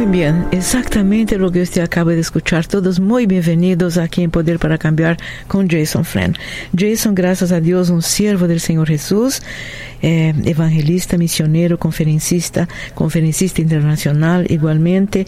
Muy bien, exactamente lo que usted acaba de escuchar. Todos muy bienvenidos aquí en Poder para Cambiar con Jason Friend. Jason, gracias a Dios, un siervo del Señor Jesús, eh, evangelista, misionero, conferencista, conferencista internacional igualmente,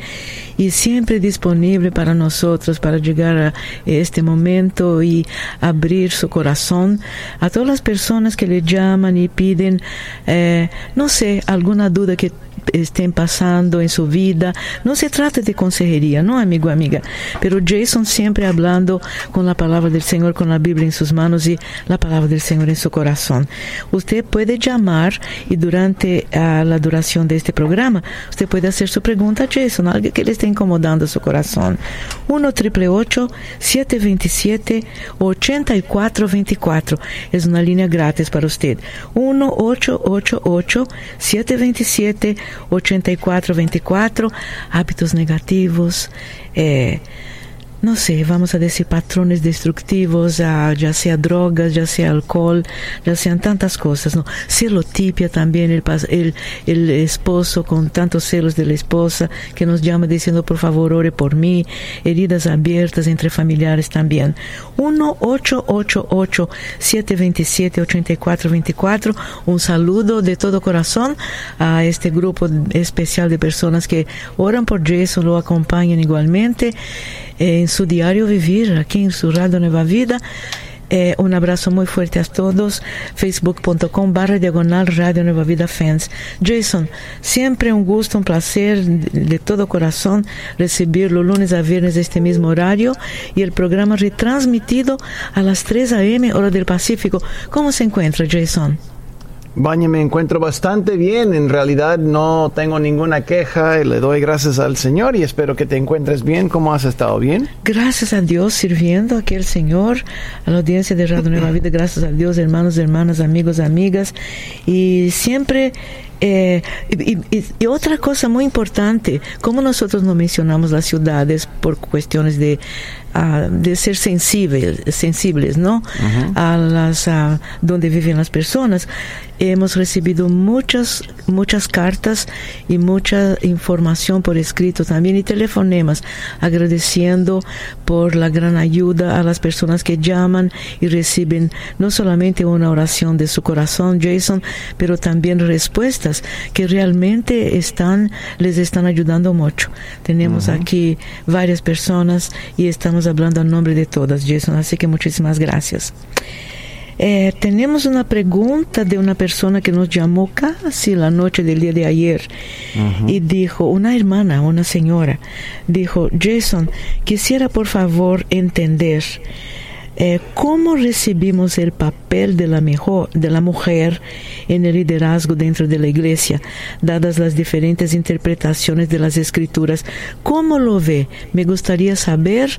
y siempre disponible para nosotros para llegar a este momento y abrir su corazón a todas las personas que le llaman y piden, eh, no sé, alguna duda que estén pasando en su vida. No se trata de consejería, no, amigo, amiga. Pero Jason siempre hablando con la palabra del Señor, con la Biblia en sus manos y la palabra del Señor en su corazón. Usted puede llamar y durante uh, la duración de este programa, usted puede hacer su pregunta a Jason, algo que le esté incomodando su corazón. 1 triple 727 8424 es una línea gratis para usted. 1 888 727 8424, hábitos negativos, eh, no sé, vamos a decir patrones destructivos, ah, ya sea drogas, ya sea alcohol, ya sean tantas cosas, ¿no? Celotipia también, el, el, el esposo con tantos celos de la esposa que nos llama diciendo por favor ore por mí, heridas abiertas entre familiares también. 1-888-727-8424, un saludo de todo corazón a este grupo especial de personas que oran por Jesús, lo acompañan igualmente en su diario vivir, aquí en su Radio Nueva Vida. Eh, un abrazo muy fuerte a todos. Facebook.com barra diagonal Radio Nueva Vida Fans. Jason, siempre un gusto, un placer de, todo corazón recibirlo lunes a viernes este mismo horario y el programa retransmitido a las 3 a.m. hora del Pacífico. ¿Cómo se encuentra, Jason? Baña, me encuentro bastante bien. En realidad no tengo ninguna queja le doy gracias al Señor y espero que te encuentres bien. ¿Cómo has estado? ¿Bien? Gracias a Dios, sirviendo aquí al Señor, a la audiencia de Radio Nueva Vida. Gracias a Dios, hermanos, hermanas, amigos, amigas. Y siempre eh, y, y, y, otra cosa muy importante, como nosotros no mencionamos las ciudades por cuestiones de, uh, de ser sensibles, sensibles ¿no? Uh -huh. A las uh, donde viven las personas, hemos recibido muchas, muchas cartas y mucha información por escrito también y telefonemas agradeciendo por la gran ayuda a las personas que llaman y reciben no solamente una oración de su corazón, Jason, pero también respuestas que realmente están, les están ayudando mucho. Tenemos uh -huh. aquí varias personas y estamos hablando a nombre de todas, Jason, así que muchísimas gracias. Eh, tenemos una pregunta de una persona que nos llamó casi la noche del día de ayer uh -huh. y dijo, una hermana, una señora, dijo, Jason, quisiera por favor entender eh, cómo recibimos el papel de la, mejor, de la mujer en el liderazgo dentro de la iglesia, dadas las diferentes interpretaciones de las escrituras. ¿Cómo lo ve? Me gustaría saber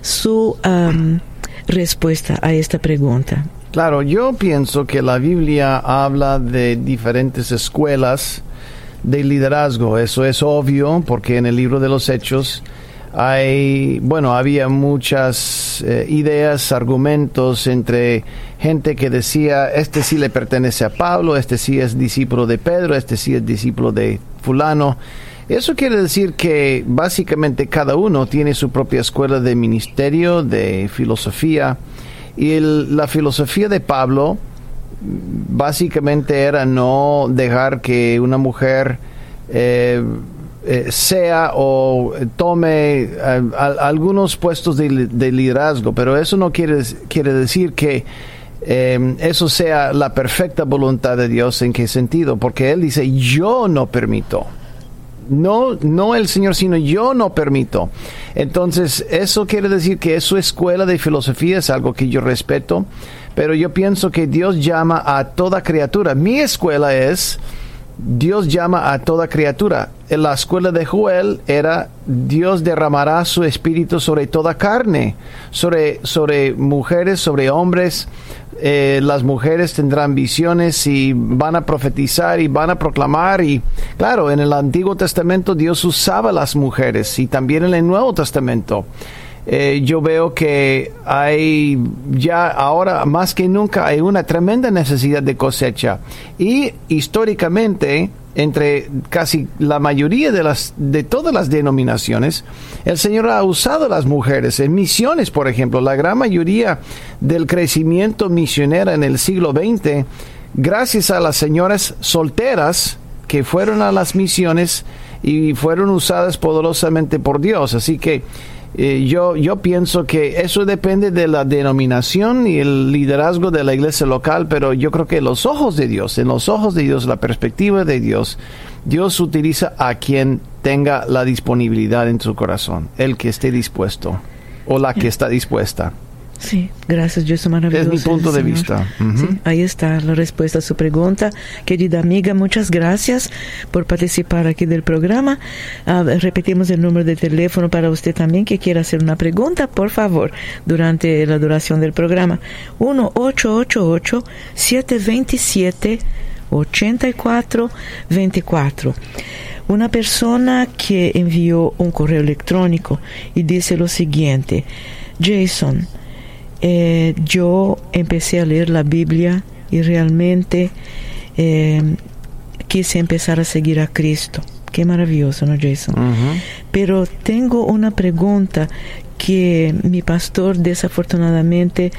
su respuesta a esta pregunta. Claro, yo pienso que la Biblia habla de diferentes escuelas de liderazgo. Eso es obvio porque en el libro de los Hechos hay, bueno, había muchas eh, ideas, argumentos entre gente que decía, este sí le pertenece a Pablo, este sí es discípulo de Pedro, este sí es discípulo de fulano. Eso quiere decir que básicamente cada uno tiene su propia escuela de ministerio, de filosofía. Y el, la filosofía de Pablo básicamente era no dejar que una mujer eh, eh, sea o tome eh, algunos puestos de, de, liderazgo, pero eso no quiere, quiere decir que eh, eso sea la perfecta voluntad de Dios. ¿En qué sentido? Porque Él dice, yo no permito. No, no el Señor, sino yo no permito. Entonces, eso quiere decir que su escuela de filosofía, es algo que yo respeto, pero yo pienso que Dios llama a toda criatura. Mi escuela es Dios llama a toda criatura. En la escuela de Joel era Dios derramará su espíritu sobre toda carne, sobre, sobre mujeres, sobre hombres. Eh, las mujeres tendrán visiones y van a profetizar y van a proclamar. Y claro, en el Antiguo Testamento Dios usaba las mujeres y también en el Nuevo Testamento. Eh, yo veo que hay ya ahora más que nunca hay una tremenda necesidad de cosecha. Y históricamente entre casi la mayoría de las de todas las denominaciones el Señor ha usado las mujeres en misiones. Por ejemplo la gran mayoría del crecimiento misionero en el siglo XX gracias a las señoras solteras que fueron a las misiones y fueron usadas poderosamente por Dios. Así que eh, yo, yo pienso que eso depende de la denominación y el liderazgo de la iglesia local, pero yo creo que en los ojos de Dios, en los ojos de Dios, la perspectiva de Dios, Dios utiliza a quien tenga la disponibilidad en su corazón, el que esté dispuesto o la que está dispuesta. Sí, gracias, Dios maravilloso. Es mi punto de vista. sí, ahí está la respuesta a su pregunta. Querida amiga, muchas gracias por participar aquí del programa. Uh, repetimos el número de teléfono para usted también que quiera hacer una pregunta, por favor, durante la duración del programa. 1-888-727-8424. Una persona que envió un correo electrónico y dice lo siguiente. Jason, eh, yo empecé a leer la Biblia y realmente eh, quise empezar a seguir a Cristo. Qué maravilloso, ¿no, Jason? Pero tengo una pregunta que mi pastor desafortunadamente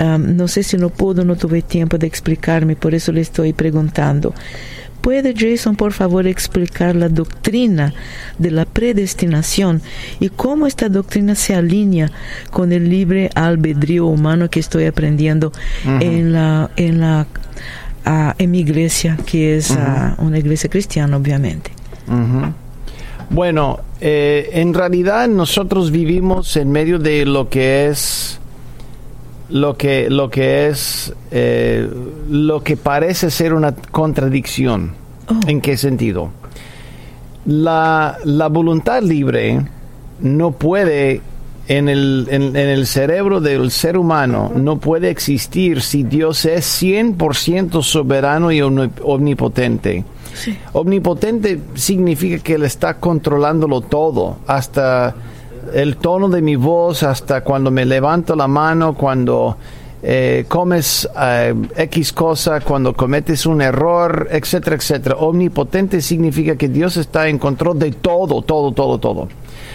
um, no sé si no pudo, no tuve tiempo de explicarme, por eso le estoy preguntando. ¿Puede Jason, por favor, explicar la doctrina de la predestinación y cómo esta doctrina se alinea con el libre albedrío humano que estoy aprendiendo en la en la uh, en mi iglesia, que es uh, una iglesia cristiana, obviamente? Bueno, eh, en realidad nosotros vivimos en medio de lo que es lo que, lo que es, eh, lo que parece ser una contradicción. Oh. ¿En qué sentido? La, la voluntad libre no puede, en el, en, en el cerebro del ser humano, no puede existir si Dios es 100% soberano y omnipotente. Sí. Omnipotente significa que Él está controlándolo todo, hasta el tono de mi voz, hasta cuando me levanto la mano, cuando eh, comes eh, X cosa, cuando cometes un error, etcétera, etcétera. Omnipotente significa que Dios está en control de todo, todo, todo, todo.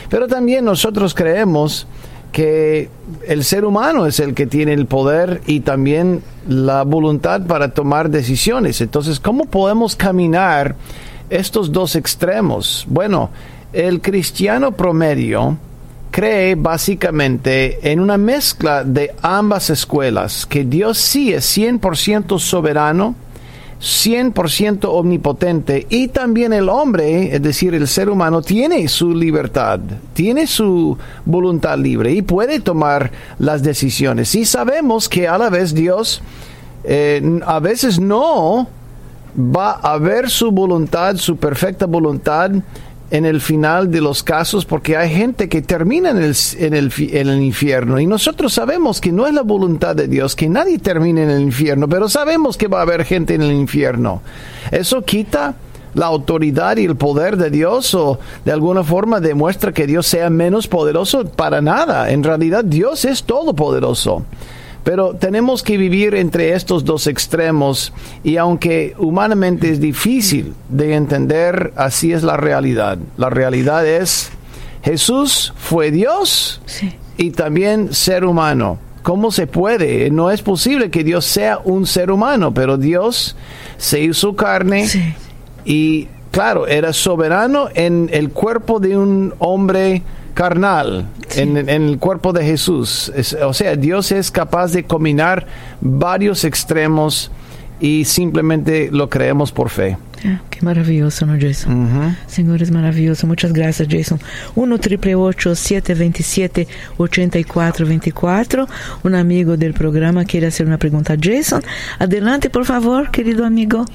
Pero también nosotros creemos que el ser humano es el que tiene el poder y también la voluntad para tomar decisiones. Entonces, ¿cómo podemos caminar estos dos extremos? Bueno, el cristiano promedio cree básicamente en una mezcla de ambas escuelas, que Dios sí es 100% soberano, 100% omnipotente y también el hombre, es decir, el ser humano, tiene su libertad, tiene su voluntad libre y puede tomar las decisiones. Y sabemos que a la vez Dios eh, a veces no va a ver su voluntad, su perfecta voluntad, en el final de los casos porque hay gente que termina en el, en, el, en el infierno y nosotros sabemos que no es la voluntad de Dios que nadie termine en el infierno, pero sabemos que va a haber gente en el infierno. Eso quita la autoridad y el poder de Dios o de alguna forma demuestra que Dios sea menos poderoso para nada. En realidad Dios es todopoderoso. Pero tenemos que vivir entre estos dos extremos y aunque humanamente es difícil de entender, así es la realidad. La realidad es Jesús fue Dios Sí. y también ser humano. ¿Cómo se puede? No es posible que Dios sea un ser humano, pero Dios se hizo carne Sí. y claro, era soberano en el cuerpo de un hombre carnal, Sí. en, en el cuerpo de Jesús. Es- o sea, Dios es capaz de combinar varios extremos y simplemente lo creemos por fe. Ah, qué maravilloso, ¿no, Jason? Señor, es maravilloso. Muchas gracias, Jason. 1 triple 727 8424 Un amigo del programa quiere hacer una pregunta a Jason. Adelante, por favor, querido amigo.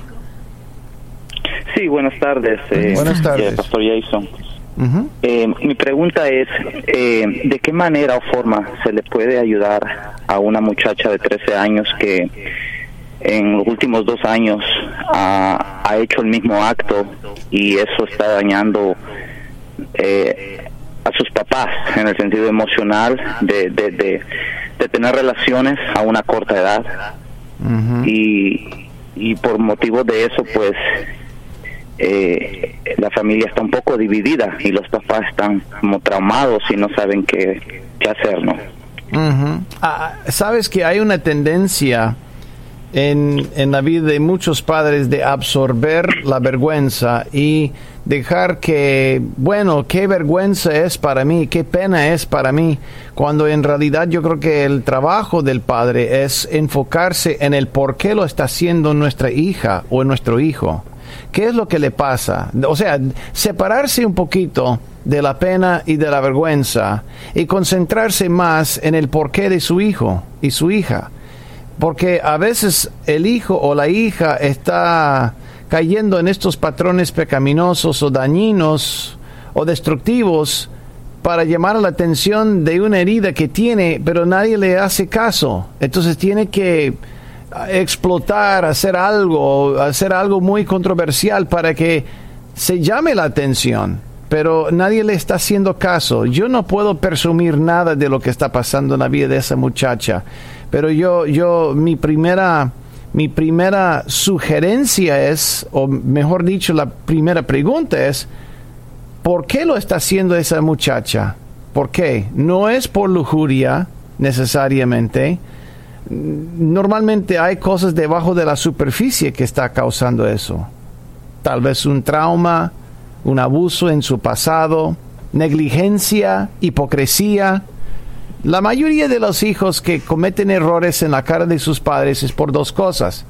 Sí, buenas tardes. Eh, buenas tardes. Pastor Jason. Eh, mi pregunta es, eh, ¿de qué manera o forma se le puede ayudar a una muchacha de 13 años que en los últimos dos años ha, hecho el mismo acto y eso está dañando eh, a sus papás en el sentido emocional de, de, de, tener relaciones a una corta edad y, y por motivo de eso pues eh, la familia está un poco dividida y los papás están como traumados y no saben qué, qué hacer. Ah, Sabes que hay una tendencia en, en la vida de muchos padres de absorber la vergüenza y dejar que, bueno, qué vergüenza es para mí, qué pena es para mí, cuando en realidad yo creo que el trabajo del padre es enfocarse en el por qué lo está haciendo nuestra hija o nuestro hijo. ¿Qué es lo que le pasa? O sea, separarse un poquito de la pena y de la vergüenza y concentrarse más en el porqué de su hijo y su hija. Porque a veces el hijo o la hija está cayendo en estos patrones pecaminosos o dañinos o destructivos para llamar la atención de una herida que tiene, pero nadie le hace caso. Entonces tiene que explotar, hacer algo, hacer algo muy controversial para que se llame la atención, pero nadie le está haciendo caso. Yo no puedo presumir nada de lo que está pasando en la vida de esa muchacha, pero yo, yo, mi primera, mi primera sugerencia es, o mejor dicho, la primera pregunta es, ¿por qué lo está haciendo esa muchacha? ¿Por qué? No es por lujuria necesariamente, normalmente hay cosas debajo de la superficie que está causando eso. Tal vez un trauma, un abuso en su pasado, negligencia, hipocresía. La mayoría de los hijos que cometen errores en la cara de sus padres es por dos cosas.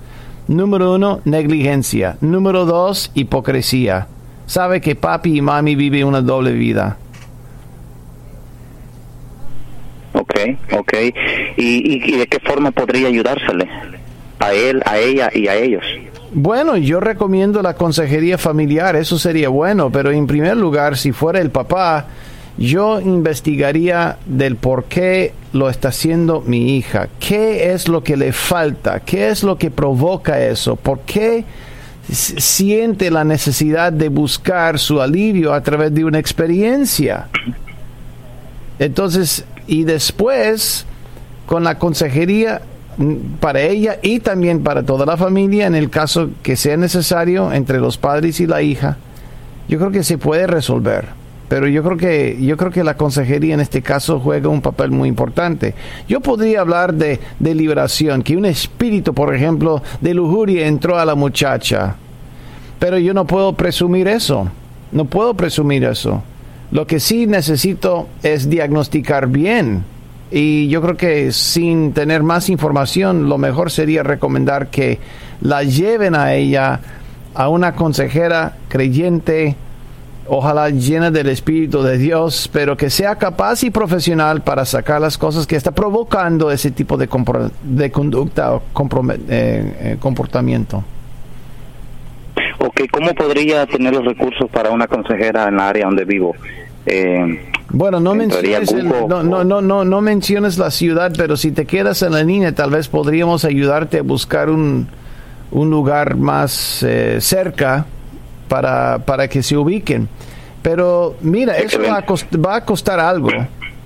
Número uno, negligencia. Número dos, hipocresía. Sabe que papi y mami viven una doble vida. Ok, ok. ¿Y, de qué forma podría ayudársele? A él, a ella y a ellos. Bueno, yo recomiendo la consejería familiar, eso sería bueno, pero en primer lugar, si fuera el papá, yo investigaría del por qué lo está haciendo mi hija, qué es lo que le falta, qué es lo que provoca eso, por qué siente la necesidad de buscar su alivio a través de una experiencia. Entonces, y después con la consejería mm, para ella y también para toda la familia en el caso que sea necesario entre los padres y la hija yo creo que se puede resolver. Pero yo creo que yo creo que la consejería en este caso juega un papel muy importante. Yo podría hablar de, de liberación que un espíritu por ejemplo de lujuria entró a la muchacha. Pero yo no puedo presumir eso. No puedo presumir eso lo que sí necesito es diagnosticar bien. Y yo creo que sin tener más información, lo mejor sería recomendar que la lleven a ella a una consejera creyente, ojalá llena del Espíritu de Dios, pero que sea capaz y profesional para sacar las cosas que está provocando ese tipo de, de conducta o eh, eh, comportamiento. Ok, ¿cómo podría tener los recursos para una consejera en la área donde vivo? Eh, bueno, no menciones, no, no, no, no, menciones la ciudad, pero si te quedas en la línea, tal vez podríamos ayudarte a buscar un, un lugar más eh, cerca para, para que se ubiquen. Pero mira, eso va a, va a costar algo,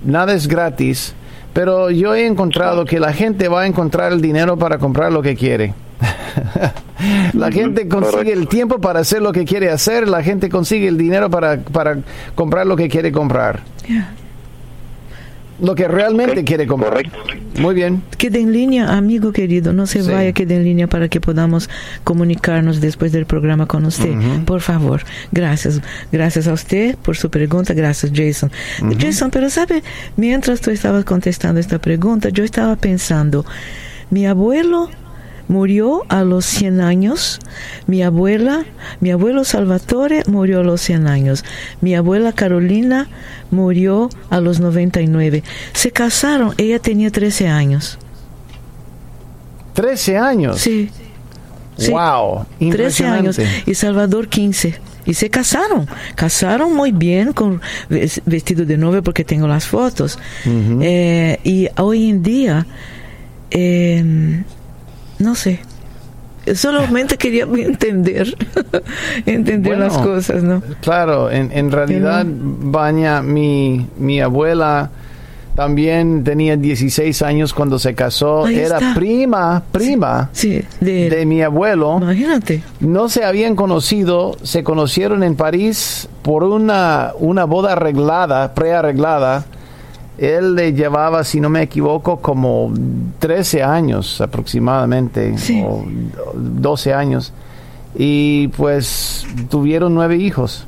nada es gratis, pero yo he encontrado que la gente va a encontrar el dinero para comprar lo que quiere. la gente consigue el tiempo para hacer lo que quiere hacer, la gente consigue el dinero para, para comprar lo que quiere comprar. Lo que realmente quiere comprar. Muy bien. Quede en línea, amigo querido, no se vaya, quede en línea para que podamos comunicarnos después del programa con usted. Por favor, gracias. Gracias a usted por su pregunta, gracias Jason. Jason, pero sabe, mientras tú estabas contestando esta pregunta, yo estaba pensando, mi abuelo murió a los 100 años. Mi abuela, mi abuelo Salvatore murió a los 100 años. Mi abuela Carolina murió a los 99. Se casaron, ella tenía 13 años. ¿13 años? Sí. Sí, wow, 13 años y Salvador 15. Y se casaron, casaron muy bien con ves- vestido de novia porque tengo las fotos. Eh, y hoy en día, eh, no sé, solamente quería entender, entender Bueno, las cosas, ¿no? Claro, en, en realidad, Baña, mi, mi abuela también tenía 16 años cuando se casó. Ahí Era está. prima, prima Sí, de, de mi abuelo. imagínate. No se habían conocido, se conocieron en París por una, una boda arreglada, prearreglada. Él le llevaba, si no me equivoco, como 13 años aproximadamente, Sí. o 12 años. Y pues tuvieron nueve hijos.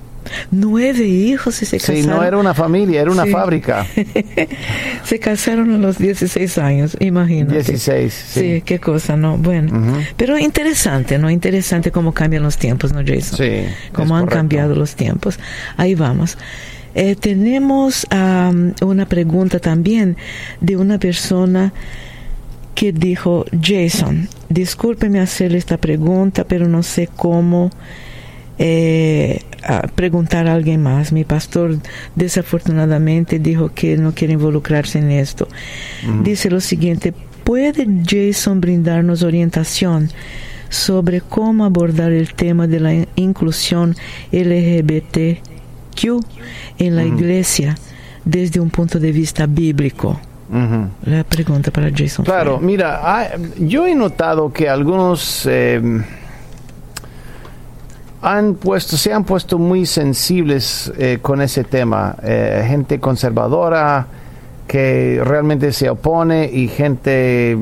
Nueve hijos y se Sí, casaron. no era una familia, era una Sí. fábrica. se casaron a los 16 años, imagínate. 16, Sí, sí. qué cosa, ¿no? Bueno, pero interesante, ¿no? Interesante cómo cambian los tiempos, ¿no, Jason? Sí, Cómo han correcto. cambiado los tiempos. Ahí vamos. Eh, tenemos una pregunta también de una persona que dijo, Jason, discúlpeme hacerle esta pregunta, pero no sé cómo eh, a preguntar a alguien más. Mi pastor desafortunadamente dijo que no quiere involucrarse en esto. Dice lo siguiente, ¿puede Jason brindarnos orientación sobre cómo abordar el tema de la inclusión En la iglesia desde un punto de vista bíblico? La pregunta para Jason. Claro, Fry. mira, ah, yo he notado que algunos eh, han puesto, se han puesto muy sensibles eh, con ese tema. Eh, gente conservadora que realmente se opone y gente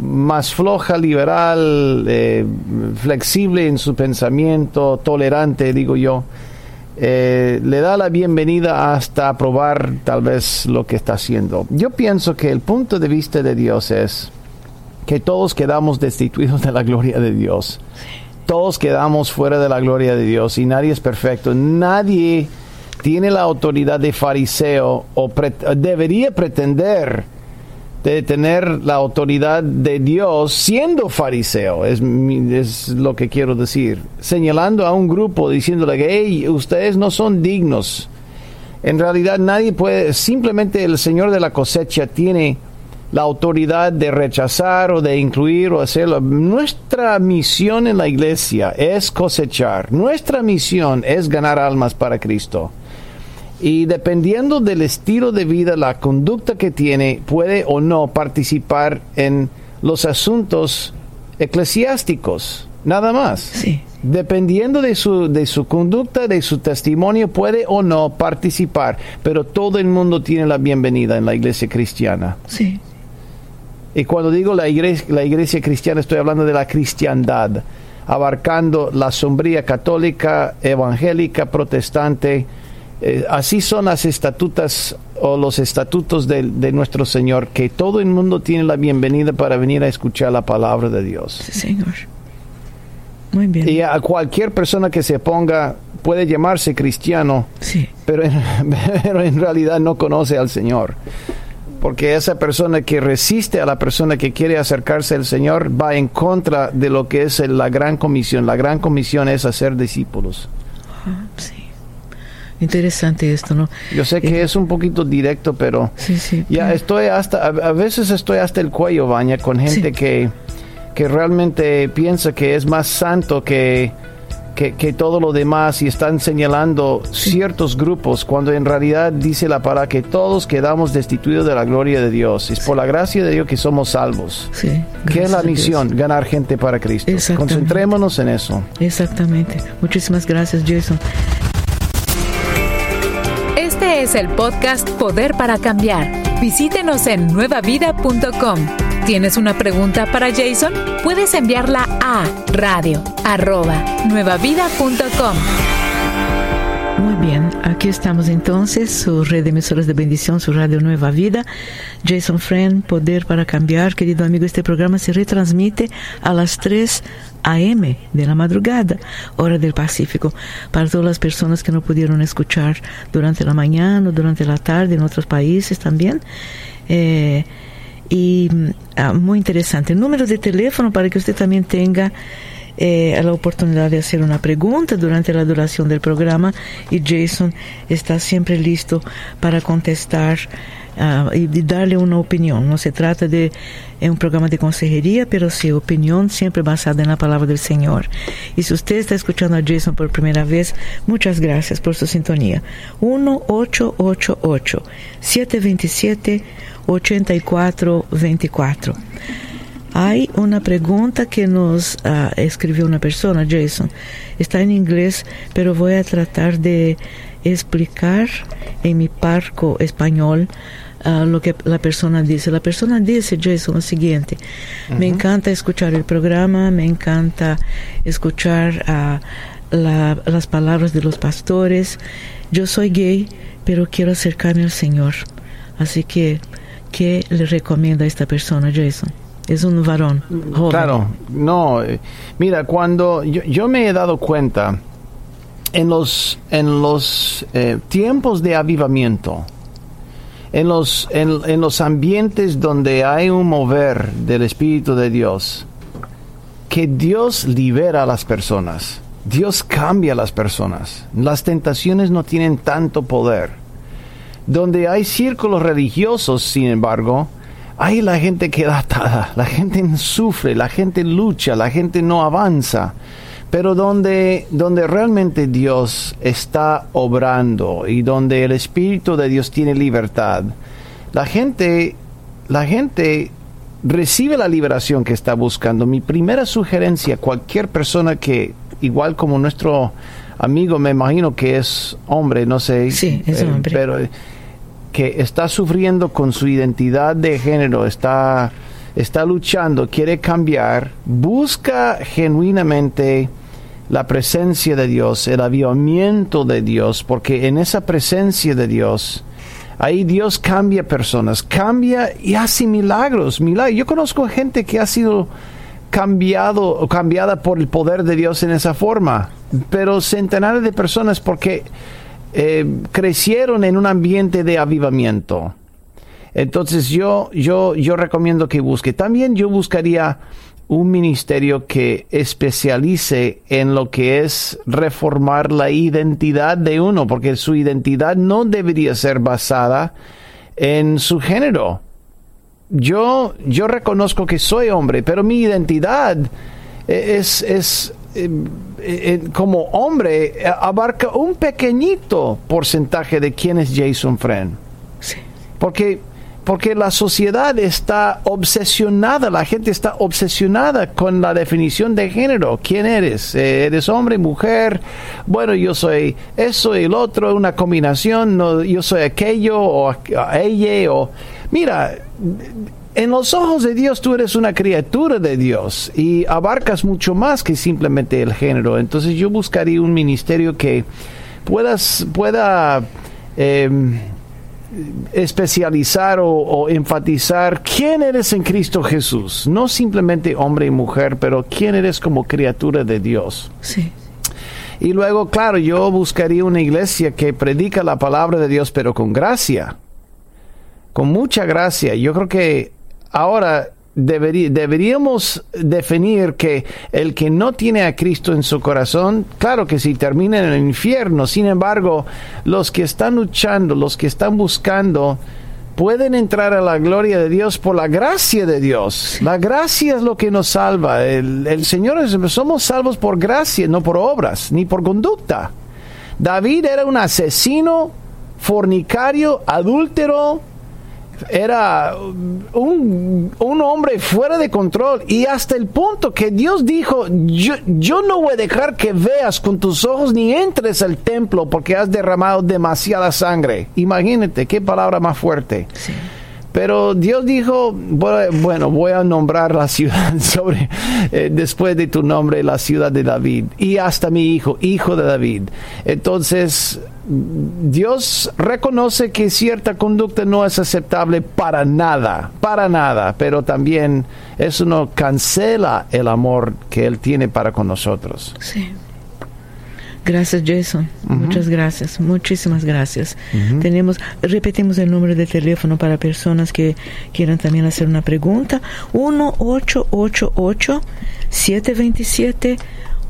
más floja, liberal, eh, flexible en su pensamiento, tolerante, digo yo. Eh, le da la bienvenida hasta aprobar tal vez lo que está haciendo. Yo pienso que el punto de vista de Dios es que todos quedamos destituidos de la gloria de Dios. Todos quedamos fuera de la gloria de Dios y nadie es perfecto. Nadie tiene la autoridad de fariseo o debería pretender de tener la autoridad de Dios siendo fariseo, es, es lo que quiero decir, señalando a un grupo diciéndole que hey, ustedes no son dignos. En realidad nadie puede, simplemente el Señor de la cosecha tiene la autoridad de rechazar o de incluir o hacerlo. Nuestra misión en la iglesia es cosechar, nuestra misión es ganar almas para Cristo. Y dependiendo del estilo de vida, la conducta que tiene, puede o no participar en los asuntos eclesiásticos. Nada más. Sí. Dependiendo de su, de su conducta, de su testimonio, puede o no participar. Pero todo el mundo tiene la bienvenida en la iglesia cristiana. Sí. Y cuando digo la iglesia, la iglesia cristiana, estoy hablando de la cristiandad, abarcando la sombría católica, evangélica, protestante. Eh, así son las estatutas o los estatutos de, de nuestro Señor, que todo el mundo tiene la bienvenida para venir a escuchar la palabra de Dios. Sí, señor. Muy bien. Y a cualquier persona que se ponga puede llamarse cristiano, Sí. pero en, pero en realidad no conoce al Señor. Porque esa persona que resiste a la persona que quiere acercarse al Señor va en contra de lo que es la gran comisión. La gran comisión es hacer discípulos. Sí. Interesante esto, ¿no? Yo sé que es un poquito directo, pero Sí, sí. ya estoy hasta, a, a veces estoy hasta el cuello, baña, con gente Sí. que, que realmente piensa que es más santo que, que, que todo lo demás y están señalando ciertos grupos cuando en realidad dice la palabra que todos quedamos destituidos de la gloria de Dios. Es por la gracia de Dios que somos salvos. Sí. ¿Qué es la misión? Ganar gente para Cristo. Concentrémonos en eso. Exactamente. Muchísimas gracias, Jason. Es el podcast Poder para Cambiar. Visítenos en nuevavida.com. ¿Tienes una pregunta para Jason? Puedes enviarla a radio nuevavida.com. Muy bien, aquí estamos entonces, su red de emisoras de bendición, su radio Nueva Vida. Jason Friend, Poder para Cambiar. Querido amigo, este programa se retransmite a las 3 a.m. de la madrugada, hora del Pacífico, para todas las personas que no pudieron escuchar durante la mañana durante la tarde en otros países también. Eh, y ah, muy interesante. Número de teléfono para que usted también tenga eh, la oportunidad de hacer una pregunta durante la duración del programa y Jason está siempre listo para contestar uh, y darle una opinión. No se trata de un programa de consejería, pero sí opinión siempre basada en la palabra del Señor. Y si usted está escuchando a Jason por primera vez, muchas gracias por su sintonía. 1-888-727-8424. Hay una pregunta que nos uh, escribió una persona, Jason. Está en inglés, pero voy a tratar de explicar en mi parco español uh, lo que la persona dice. La persona dice, Jason, lo siguiente. Uh -huh. Me encanta escuchar el programa, me encanta escuchar uh, la, las palabras de los pastores. Yo soy gay, pero quiero acercarme al Señor. Así que, ¿qué le recomienda a esta persona, Jason? Es un varón joven. Claro, no, eh, mira, cuando yo, yo, me he dado cuenta en los, en los eh, tiempos de avivamiento, en los, en, en los ambientes donde hay un mover del Espíritu de Dios, que Dios libera a las personas, Dios cambia a las personas, las tentaciones no tienen tanto poder. Donde hay círculos religiosos, sin embargo, Ahí la gente queda atada, la gente sufre, la gente lucha, la gente no avanza. Pero donde, donde realmente Dios está obrando y donde el Espíritu de Dios tiene libertad, la gente, la gente recibe la liberación que está buscando. Mi primera sugerencia, cualquier persona que, igual como nuestro amigo, me imagino que es hombre, no sé. Sí, es eh, hombre. Pero que está sufriendo con su identidad de género, está, está luchando, quiere cambiar, busca genuinamente la presencia de Dios, el avivamiento de Dios, porque en esa presencia de Dios, ahí Dios cambia personas, cambia y hace milagros, milagros. Yo conozco gente que ha sido cambiado o cambiada por el poder de Dios en esa forma, pero centenares de personas porque eh, crecieron en un ambiente de avivamiento. Entonces yo, yo, yo recomiendo que busque. También yo buscaría un ministerio que especialice en lo que es reformar la identidad de uno, porque su identidad no debería ser basada en su género. Yo, yo reconozco que soy hombre, pero mi identidad es, es eh, eh, como hombre abarca un pequeñito porcentaje de quién es Jason Friend. Sí. Porque, porque la sociedad está obsesionada, la gente está obsesionada con la definición de género. ¿Quién eres? Eh, ¿Eres hombre, mujer? Bueno, yo soy eso y el otro, una combinación, no, yo soy aquello o ella o... Mira, en los ojos de Dios tú eres una criatura de Dios y abarcas mucho más que simplemente el género. Entonces yo buscaría un ministerio que puedas, pueda eh, especializar o, o, enfatizar quién eres en Cristo Jesús. No simplemente hombre y mujer, pero quién eres como criatura de Dios. Sí. Y luego, claro, yo buscaría una iglesia que predica la palabra de Dios, pero con gracia. Con mucha gracia. Yo creo que ahora deberí, deberíamos definir que el que no tiene a Cristo en su corazón, claro que si termina en el infierno, sin embargo, los que están luchando, los que están buscando, pueden entrar a la gloria de Dios por la gracia de Dios. La gracia es lo que nos salva. El, el Señor es, somos salvos por gracia, no por obras, ni por conducta. David era un asesino, fornicario, adúltero, era un, un, hombre fuera de control y hasta el punto que Dios dijo, yo, yo, no voy a dejar que veas con tus ojos ni entres al templo porque has derramado demasiada sangre. Imagínate, qué palabra más fuerte. Sí. Pero Dios dijo, bueno, voy a nombrar la ciudad sobre, eh, después de tu nombre, la ciudad de David. Y hasta mi hijo, hijo de David. Entonces, Dios reconoce que cierta conducta no es aceptable para nada, para nada, pero también eso no cancela el amor que Él tiene para con nosotros. Sí. Gracias, Jason. Muchas gracias. Muchísimas gracias. Tenemos, repetimos el número de teléfono para personas que quieran también hacer una pregunta. 1-888 727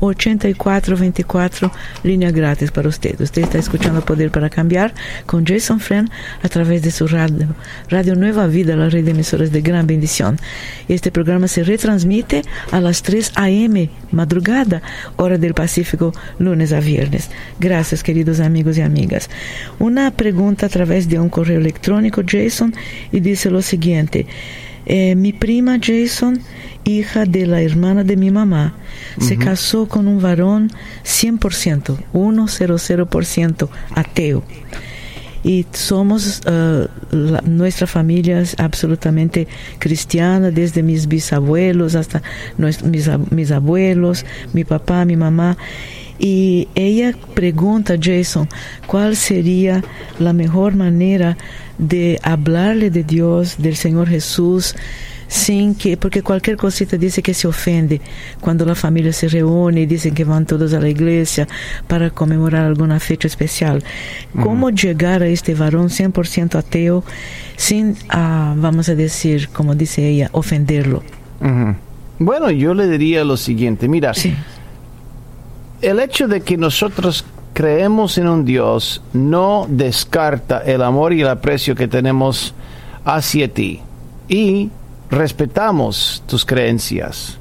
8424, línea gratis para usted. Usted está escuchando Poder para Cambiar con Jason Friend a través de su radio, Radio Nueva Vida, la red de emisoras de gran bendición. Este programa se retransmite a las 3 a.m. madrugada, hora del Pacífico, lunes a viernes. Gracias, queridos amigos y amigas. Una pregunta a través de un correo electrónico, Jason, y dice lo siguiente. Eh, mi prima Jason, hija de la hermana de mi mamá, se casó con un varón 100%, 100% ateo. Y somos, uh, nuestra familia es absolutamente cristiana, desde mis bisabuelos hasta mis, mis abuelos, mi papá, mi mamá. Y ella pregunta a Jason cuál sería la mejor manera de hablarle de Dios, del Señor Jesús, sin que, porque cualquier cosita dice que se ofende cuando la familia se reúne y dicen que van todos a la iglesia para conmemorar alguna fecha especial. ¿Cómo llegar a este varón 100% ateo sin, ah, vamos a decir, como dice ella, ofenderlo? Bueno, yo le diría lo siguiente, mira, el hecho de que nosotros creemos en un Dios no descarta el amor y el aprecio que tenemos hacia ti. Y respetamos tus creencias.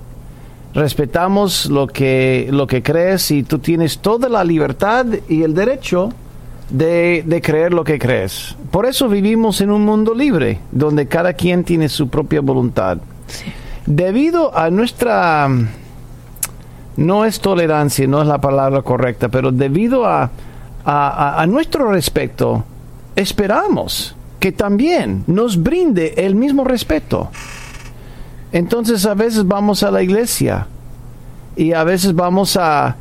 Respetamos lo que, lo que crees y tú tienes toda la libertad y el derecho de, de, creer lo que crees. Por eso vivimos en un mundo libre, donde cada quien tiene su propia voluntad. Debido a nuestra no es tolerancia, no es la palabra correcta, pero debido a, a, nuestro respeto, esperamos que también nos brinde el mismo respeto. Entonces a veces vamos a la iglesia y a veces vamos a,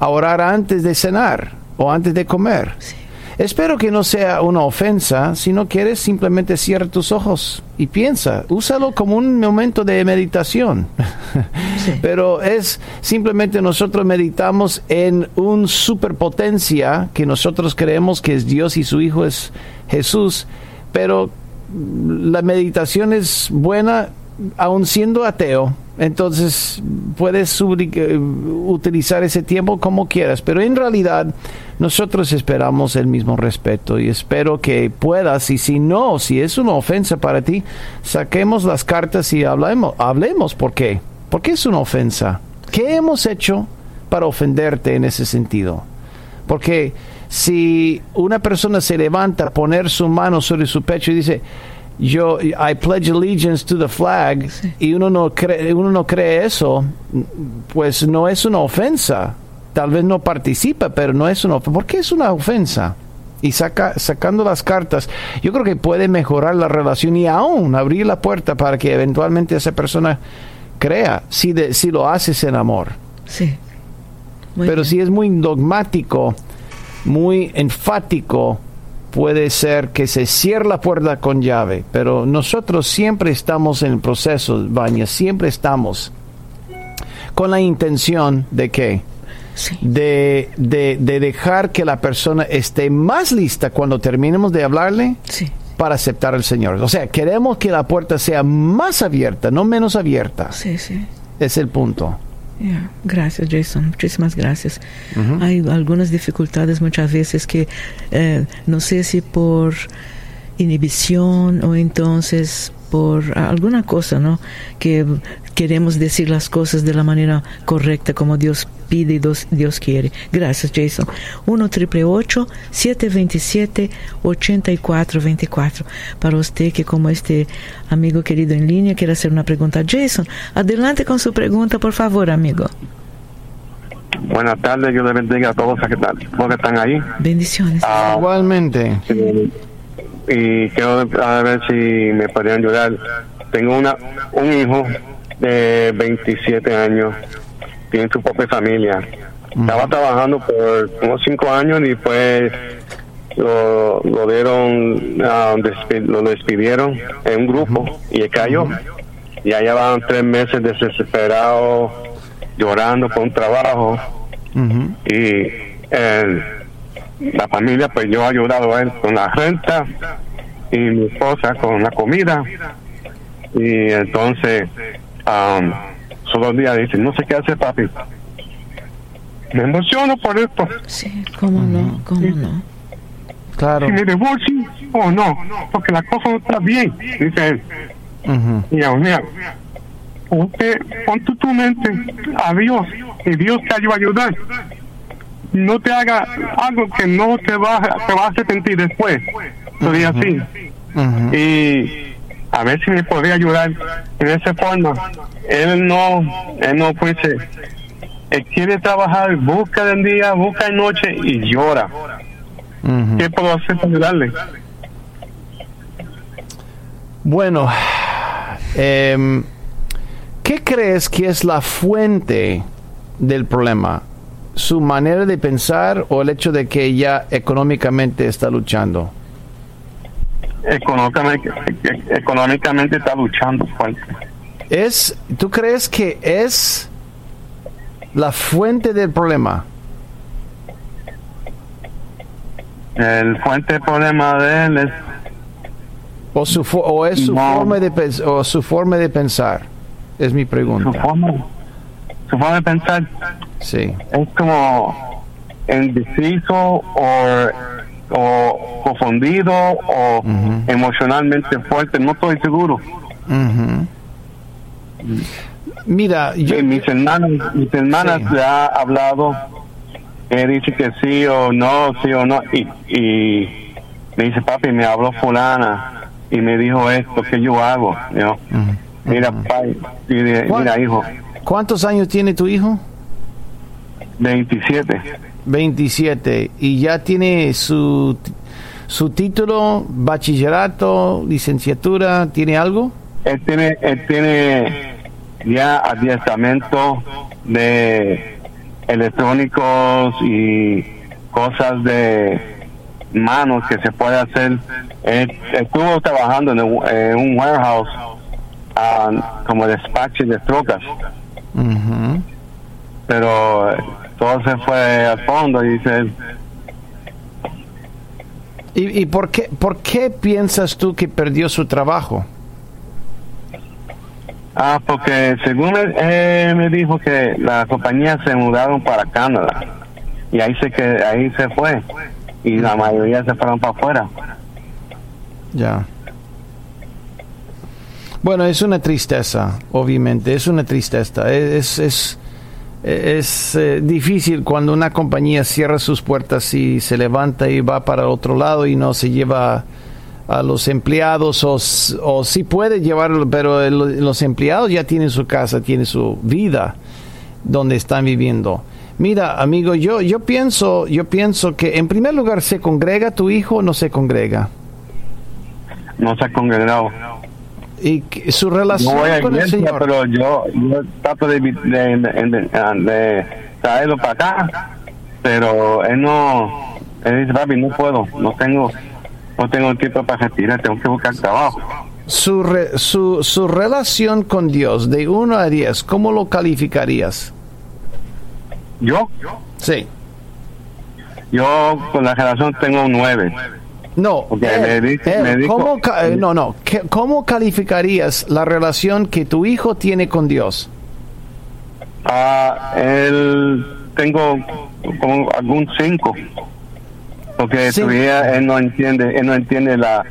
a orar antes de cenar o antes de comer. Espero que no sea una ofensa, si no quieres simplemente cierra tus ojos y piensa, úsalo como un momento de meditación. Pero es simplemente nosotros meditamos en un superpotencia que nosotros creemos que es Dios y su Hijo es Jesús, pero la meditación es buena aun siendo ateo, entonces puedes eh, utilizar ese tiempo como quieras, pero en realidad nosotros esperamos el mismo respeto y espero que puedas y si no, si es una ofensa para ti, saquemos las cartas y hablemos, hablemos por qué, por qué es una ofensa, qué hemos hecho para ofenderte en ese sentido, porque si una persona se levanta a poner su mano sobre su pecho y dice, yo I pledge allegiance to the flag y uno no cree uno no cree eso pues no es una ofensa tal vez no participa pero no es una ofensa ¿por qué es una ofensa? y saca, sacando las cartas yo creo que puede mejorar la relación y aún abrir la puerta para que eventualmente esa persona crea si, de, si lo haces en amor. Sí. Pero si es muy dogmático muy enfático puede ser que se cierre la puerta con llave, pero nosotros siempre estamos en el proceso, Baña, siempre estamos con la intención de que de, de, dejar que la persona esté más lista cuando terminemos de hablarle para aceptar al Señor. O sea, queremos que la puerta sea más abierta, no menos abierta. Sí, sí. Es el punto. Gracias, Jason. Muchísimas gracias. Hay algunas dificultades muchas veces que eh, no sé si por inhibición o entonces por alguna cosa, ¿no? Que queremos decir las cosas de la manera correcta como Dios pide y Dios, quiere. Gracias, Jason. 1 triple 727 8424 Para usted que como este amigo querido en línea quiere hacer una pregunta a Jason, adelante con su pregunta, por favor, amigo. Buenas tardes, Dios le bendiga a todos los que están ahí. Bendiciones. Ah, Igualmente. y quiero a ver si me podrían ayudar. Tengo una un hijo de 27 años, tiene su propia familia. Estaba trabajando por unos 5 años y después lo, lo dieron, uh, lo despidieron en un grupo y él cayó. Y allá van tres meses desesperado, llorando por un trabajo. Y la familia, pues yo he ayudado a él con la renta y mi esposa con la comida. Y entonces, um, solo un día dice, no sé qué hacer, papi. Me emociono por esto. Sí, cómo no, cómo no. Claro. Si me divorcio o no, porque la cosa no está bien, dice él. Y yo, mira, ponte, ponte tu mente a Dios y Dios te ayuda a ayudar. No te haga algo que no te va, te va a arrepentir después. Todavía así. Y a ver si me podría ayudar de esa forma. Él no, él no fuese. Él quiere trabajar, busca de día, busca de noche y llora. ¿Qué puedo hacer para ayudarle? Bueno, eh, ¿qué crees que es la fuente del problema? ¿Su manera de pensar o el hecho de que ella económicamente está luchando? Económicamente, económicamente está luchando fuerte. ¿Es, ¿Tú crees que es la fuente del problema? El fuente del problema de él es o su o es su No. forma de o su forma de pensar es mi su pregunta forma, su forma de pensar sí es como indeciso o, o confundido o emocionalmente fuerte, no estoy seguro. Mira yo mis hermanas, mis hermanas Sí. le ha hablado, él dice que sí o no, sí o no, y, y me dice, papi, me habló fulana y me dijo esto, ¿qué yo hago? Yo, Mira, ¿Cuál? mira, hijo, cuántos años tiene tu hijo 27. 27 y ya tiene su su título bachillerato licenciatura tiene algo Él tiene, él tiene ya adiestramiento de electrónicos y cosas de manos que se puede hacer. Él estuvo trabajando en, un- warehouse ah, como despacho de trocas, pero todo se fue al fondo y dice él, ¿Y, y por qué por qué piensas tú que perdió su trabajo Ah, porque según él, él me dijo que la compañía se mudaron para Canadá y ahí se que ahí se fue y la mayoría se fueron para afuera. Ya. Bueno, es una tristeza, obviamente, es una tristeza. Es, es, es eh, difícil cuando una compañía cierra sus puertas y se levanta y va para otro lado y no se lleva a los empleados o, o sí puede llevarlo, pero el- los empleados ya tienen su casa, tienen su vida donde están viviendo. Mira, amigo, yo, yo pienso, yo pienso que en primer lugar se congrega tu hijo o no se congrega. No se ha congregado. Y su No relación voy a con el iglesia, Señor. pero yo, yo trato de, de, de- de- traerlo para acá, pero él no, él dice, papi, no puedo, no tengo, no tengo tiempo para retirar, tengo que buscar trabajo. su, re- su, su relación con Dios de 1 a 10, ¿cómo lo calificarías? Yo, Sí. yo con la relación tengo un nueve. No, me me dijo- ¿cómo, eh, no, no, ¿qué- ¿cómo calificarías la relación que tu hijo tiene con Dios? Ah, él tengo como algún cinco, porque Sí. todavía él no entiende, él no entiende la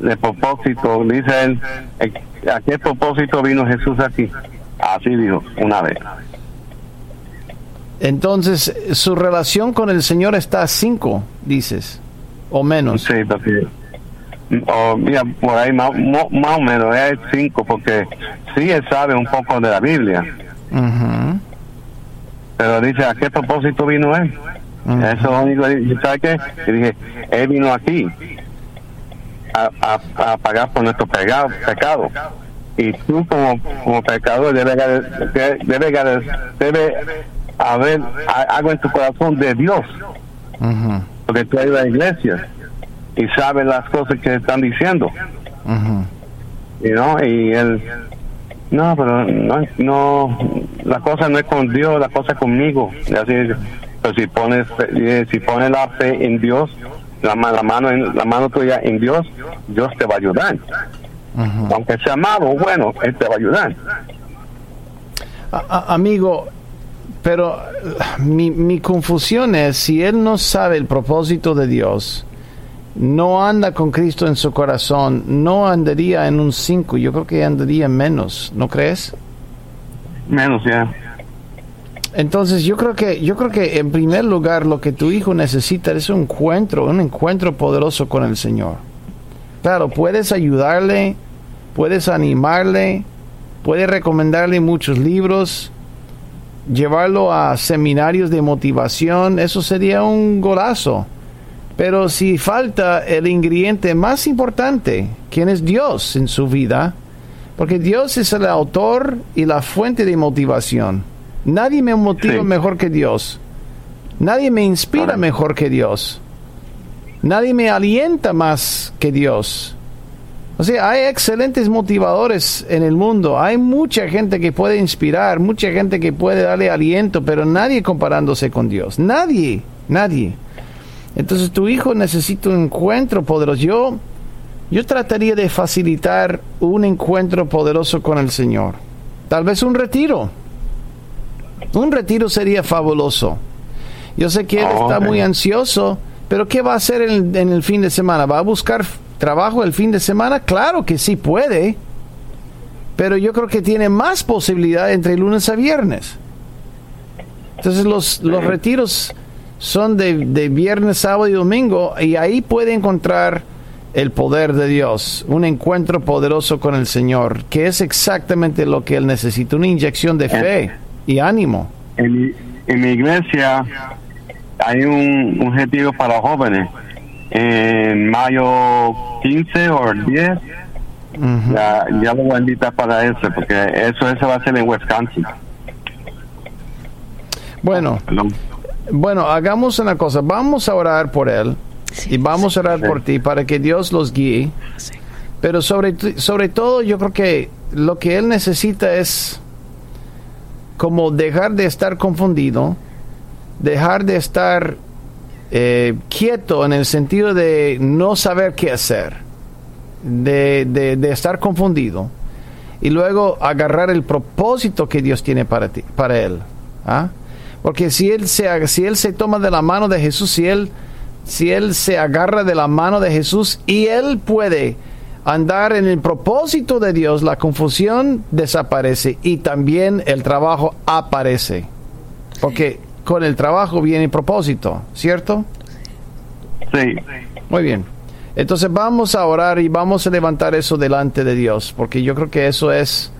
el propósito. Dice él, eh, ¿a qué propósito vino Jesús aquí? Así dijo una vez. Entonces, su relación con el Señor está a 5, dices, o menos. Sí, porque o, mira, por ahí más, más o menos es cinco, porque sí él sabe un poco de la Biblia, Ujú. pero dice, ¿a qué propósito vino él? Ujú. Eso es lo único, y ¿sabe qué? Y dije, él vino aquí a, a, a pagar por nuestro pecado, pecado. Y tú como, como pecador debe, debe, debe, debe haber algo en tu corazón de Dios. Porque tú a la iglesia y sabes las cosas que están diciendo. Y no y él no pero no no la cosa no es con Dios la cosa es conmigo y así Pero si pones, eh, si pones la fe en Dios, la, la mano en la mano tuya en Dios, Dios te va a ayudar. Aunque sea malo, bueno, Él te va a ayudar. amigo, pero mi, mi confusión es si Él no sabe el propósito de Dios, no anda con Cristo en su corazón, no andaría en un 5, yo creo que andaría menos, ¿no crees? Menos, ya. Entonces yo creo que yo creo que en primer lugar lo que tu hijo necesita es un encuentro, un encuentro poderoso con el Señor. Claro, puedes ayudarle, puedes animarle, puedes recomendarle muchos libros, llevarlo a seminarios de motivación, eso sería un golazo. Pero si falta el ingrediente más importante, ¿quién es Dios en su vida, porque Dios es el autor y la fuente de motivación. Nadie me motiva mejor que Dios. Nadie me inspira mejor que Dios. Nadie me alienta más que Dios. O sea, hay excelentes motivadores en el mundo. Hay mucha gente que puede inspirar, mucha gente que puede darle aliento, pero nadie comparándose con Dios. Nadie, nadie. Entonces tu hijo necesita un encuentro poderoso. Yo, yo trataría de facilitar un encuentro poderoso con el Señor. Tal vez un retiro un retiro sería fabuloso. Yo sé que él oh, está muy ansioso, pero ¿qué va a hacer en, el fin de semana? ¿Va a buscar trabajo el fin de semana? Claro que sí puede, pero yo creo que tiene más posibilidad entre lunes a viernes. Entonces los, los retiros son de, de, viernes, sábado y domingo y ahí puede encontrar el poder de Dios, un encuentro poderoso con el Señor, que es exactamente lo que él necesita, una inyección de fe y ánimo. En en mi iglesia hay un, objetivo para jóvenes. En mayo 15 o 10 ya, lo voy a invitar para eso, porque eso, eso va a ser en Wisconsin. Bueno, bueno, hagamos una cosa, vamos a orar por él y vamos a orar por ti para que Dios los guíe. Pero sobre, sobre todo yo creo que lo que él necesita es como dejar de estar confundido, dejar de estar eh, quieto en el sentido de no saber qué hacer, de, de, estar confundido y luego agarrar el propósito que Dios tiene para ti, para él. ¿ah? Porque si él se si él se toma de la mano de Jesús, si él si él se agarra de la mano de Jesús y él puede andar en el propósito de Dios, la confusión desaparece y también el trabajo aparece. Porque con el trabajo viene propósito, ¿cierto? Sí. Muy bien. Entonces vamos a orar y vamos a levantar eso delante de Dios, porque yo creo que eso es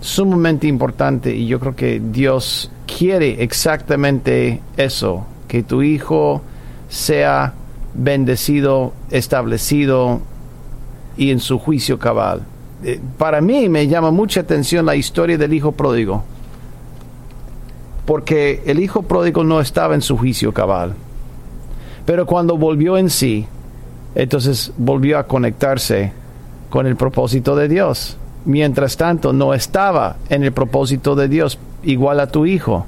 sumamente importante y yo creo que Dios quiere exactamente eso, que tu hijo sea bendecido, establecido y en su juicio cabal. Eh, para mí me llama mucha atención la historia del hijo pródigo, porque el hijo pródigo no estaba en su juicio cabal, pero cuando volvió en sí, entonces volvió a conectarse con el propósito de Dios. Mientras tanto, no estaba en el propósito de Dios igual a tu hijo.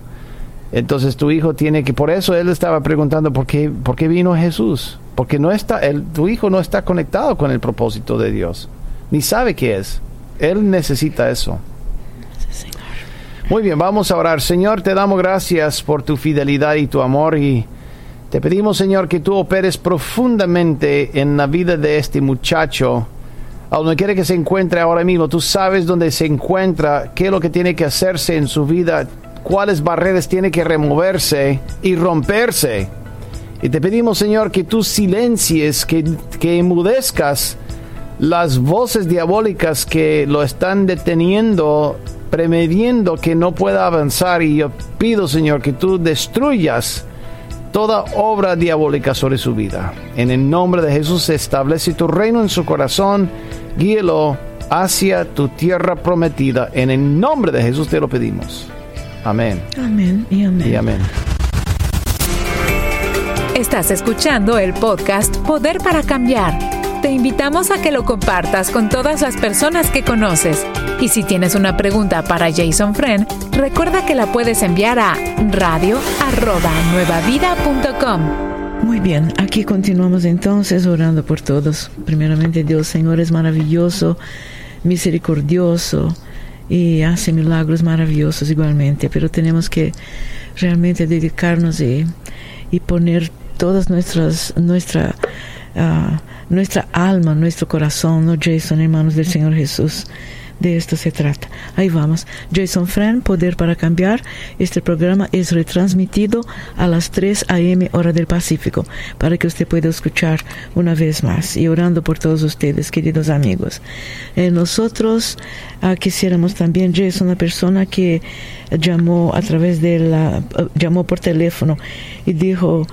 Entonces tu hijo tiene que, por eso él estaba preguntando por qué, por qué vino Jesús. Porque no está, el, tu hijo no está conectado con el propósito de Dios. Ni sabe qué es. Él necesita eso. Muy bien, vamos a orar. Señor, te damos gracias por tu fidelidad y tu amor y te pedimos, Señor, que tú operes profundamente en la vida de este muchacho. A donde quiere que se encuentre ahora mismo, tú sabes dónde se encuentra, qué es lo que tiene que hacerse en su vida, cuáles barreras tiene que removerse y romperse y te pedimos, Señor, que tú silencies, que, que emudezcas las voces diabólicas que lo están deteniendo, premediendo que no pueda avanzar. Y yo pido, Señor, que tú destruyas toda obra diabólica sobre su vida. En el nombre de Jesús establece tu reino en su corazón, guíelo hacia tu tierra prometida. En el nombre de Jesús te lo pedimos. Amén. Amén y amén. Y amén. Estás escuchando el podcast Poder para Cambiar. Te invitamos a que lo compartas con todas las personas que conoces. Y si tienes una pregunta para Jason Friend, recuerda que la puedes enviar a radio@nuevavida.com. Muy bien, aquí continuamos entonces orando por todos. Primeramente Dios, Señor, es maravilloso, misericordioso y hace milagros maravillosos igualmente, pero tenemos que realmente dedicarnos y, y poner todas nuestras, nuestra, uh, nuestra alma, nuestro corazón, ¿no, Jason, hermanos del Señor Jesús? De esto se trata. Ahí vamos. Jason Friend, Poder para Cambiar. Este programa es retransmitido a las 3 a.m. hora del Pacífico para que usted pueda escuchar una vez más. Y orando por todos ustedes, queridos amigos. Eh, nosotros uh, quisiéramos también, Jason, una persona que llamó a través de la, uh, llamó por teléfono y dijo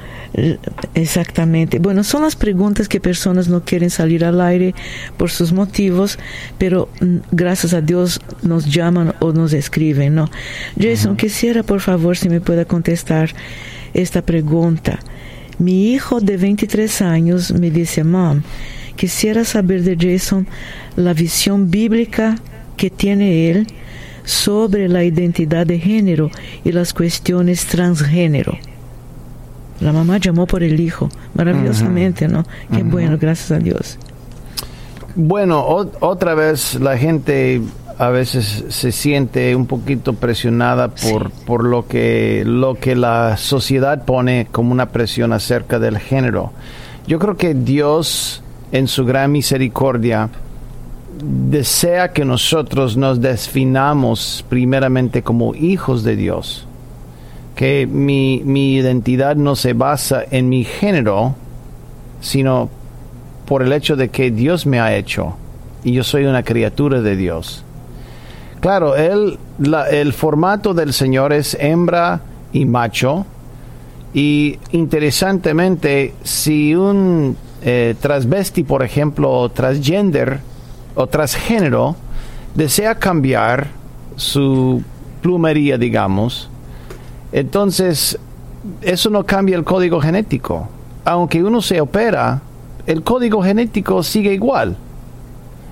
exactamente, bueno, son las preguntas que personas no quieren salir al aire por sus motivos, pero mm, gracias a Dios nos llaman o nos escriben, ¿no? Jason, uh -huh. quisiera por favor si me pueda contestar esta pregunta. Mi hijo de 23 años me dice, Mom, quisiera saber de Jason la visión bíblica que tiene él sobre la identidad de género y las cuestiones transgénero. La mamá llamó por el hijo, maravillosamente, ¿no? Qué uh -huh. bueno, gracias a Dios. Bueno, otra vez la gente a veces se siente un poquito presionada por, sí. por lo, que, lo que la sociedad pone como una presión acerca del género. Yo creo que Dios, en su gran misericordia, desea que nosotros nos definamos primeramente como hijos de Dios. Que mi, mi identidad no se basa en mi género, sino por el hecho de que Dios me ha hecho y yo soy una criatura de Dios. Claro, él, la, el formato del Señor es hembra y macho. Y interesantemente, si un eh, transvesti, por ejemplo, o transgender o transgénero, desea cambiar su plumería, digamos, entonces eso no cambia el código genético. Aunque uno se opera, el código genético sigue igual.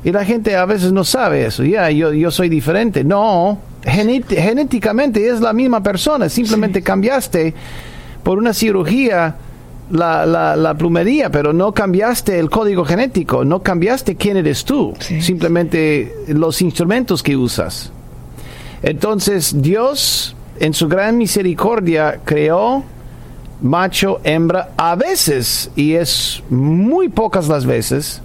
Y la gente a veces no sabe eso. Ya, yo, yo soy diferente. No, genéticamente es la misma persona. Simplemente sí. cambiaste por una cirugía la, la, la, plumería, pero no cambiaste el código genético. No cambiaste quién eres tú. Sí. Simplemente los instrumentos que usas. Entonces, Dios, en su gran misericordia, creó macho, hembra, a veces, y es muy pocas las veces,